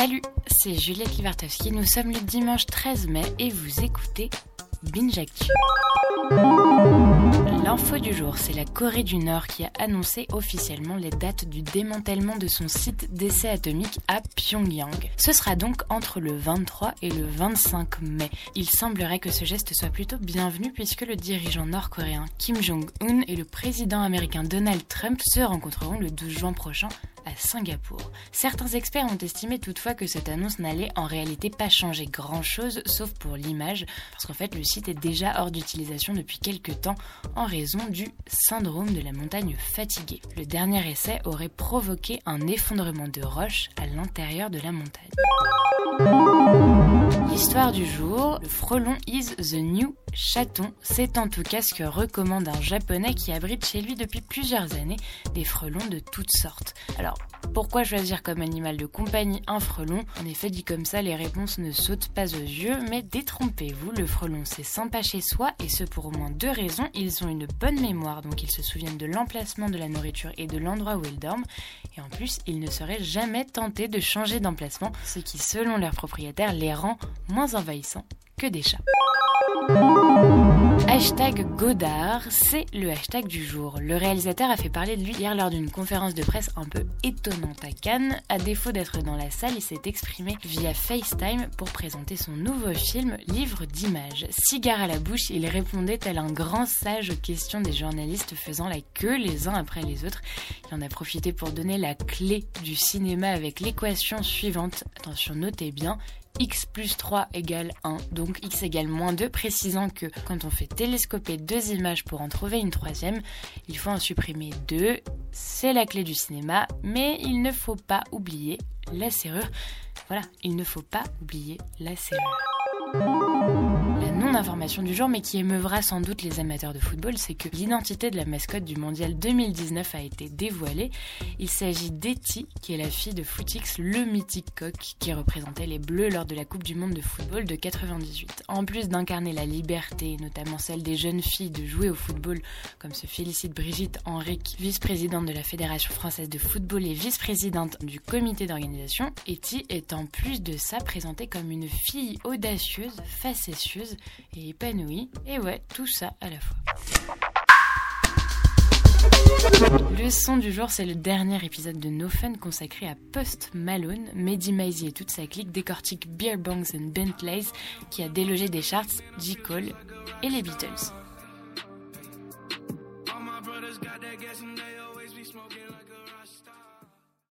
Salut, c'est Juliette Livartowski. Nous sommes le dimanche 13 mai et vous écoutez Binge Actu. L'info du jour, c'est la Corée du Nord qui a annoncé officiellement les dates du démantèlement de son site d'essai atomique à Pyongyang. Ce sera donc entre le 23 et le 25 mai. Il semblerait que ce geste soit plutôt bienvenu puisque le dirigeant nord-coréen Kim Jong-un et le président américain Donald Trump se rencontreront le 12 juin prochain à Singapour. Certains experts ont estimé toutefois que cette annonce n'allait en réalité pas changer grand-chose, sauf pour l'image, parce qu'en fait le site est déjà hors d'utilisation depuis quelques temps en raison du syndrome de la montagne fatiguée. Le dernier essai aurait provoqué un effondrement de roches à l'intérieur de la montagne. L'histoire du jour, le frelon is the new chaton, c'est en tout cas ce que recommande un japonais qui abrite chez lui depuis plusieurs années des frelons de toutes sortes. Alors, pourquoi choisir comme animal de compagnie un frelon? En effet, dit comme ça, les réponses ne sautent pas aux yeux, mais détrompez-vous, le frelon c'est sympa chez soi et ce pour au moins deux raisons. Ils ont une bonne mémoire, donc ils se souviennent de l'emplacement de la nourriture et de l'endroit où ils dorment, et en plus, ils ne seraient jamais tentés de changer d'emplacement, ce qui, selon leur propriétaire, les rend moins envahissants que des chats. Hashtag Godard, c'est le hashtag du jour. Le réalisateur a fait parler de lui hier lors d'une conférence de presse un peu étonnante à Cannes. À défaut d'être dans la salle, il s'est exprimé via FaceTime pour présenter son nouveau film Livre d'images. Cigare à la bouche, il répondait tel un grand sage aux questions des journalistes faisant la queue les uns après les autres. Il en a profité pour donner la clé du cinéma avec l'équation suivante. Attention, notez bien, x plus 3 égale 1, donc x égale moins 2, précisant que quand on fait télescoper deux images pour en trouver une troisième, il faut en supprimer deux. C'est la clé du cinéma, mais il ne faut pas oublier la serrure. Voilà, il ne faut pas oublier la serrure. Non-information du jour, mais qui émeuvra sans doute les amateurs de football, c'est que l'identité de la mascotte du mondial 2019 a été dévoilée. Il s'agit d'Etty, qui est la fille de Footix, le mythique coq qui représentait les Bleus lors de la Coupe du Monde de football de 98. En plus d'incarner la liberté, notamment celle des jeunes filles de jouer au football, comme se félicite Brigitte Henrique, vice-présidente de la Fédération française de football et vice-présidente du comité d'organisation, Etty est en plus de ça présentée comme une fille audacieuse, facétieuse et épanouie. Et ouais, tout ça à la fois. Le son du jour, c'est le dernier épisode de No Fun consacré à Post Malone. Mehdi Maizy et toute sa clique décortiquent Beer Bongs and Bentleys qui a délogé des charts J. Cole et les Beatles.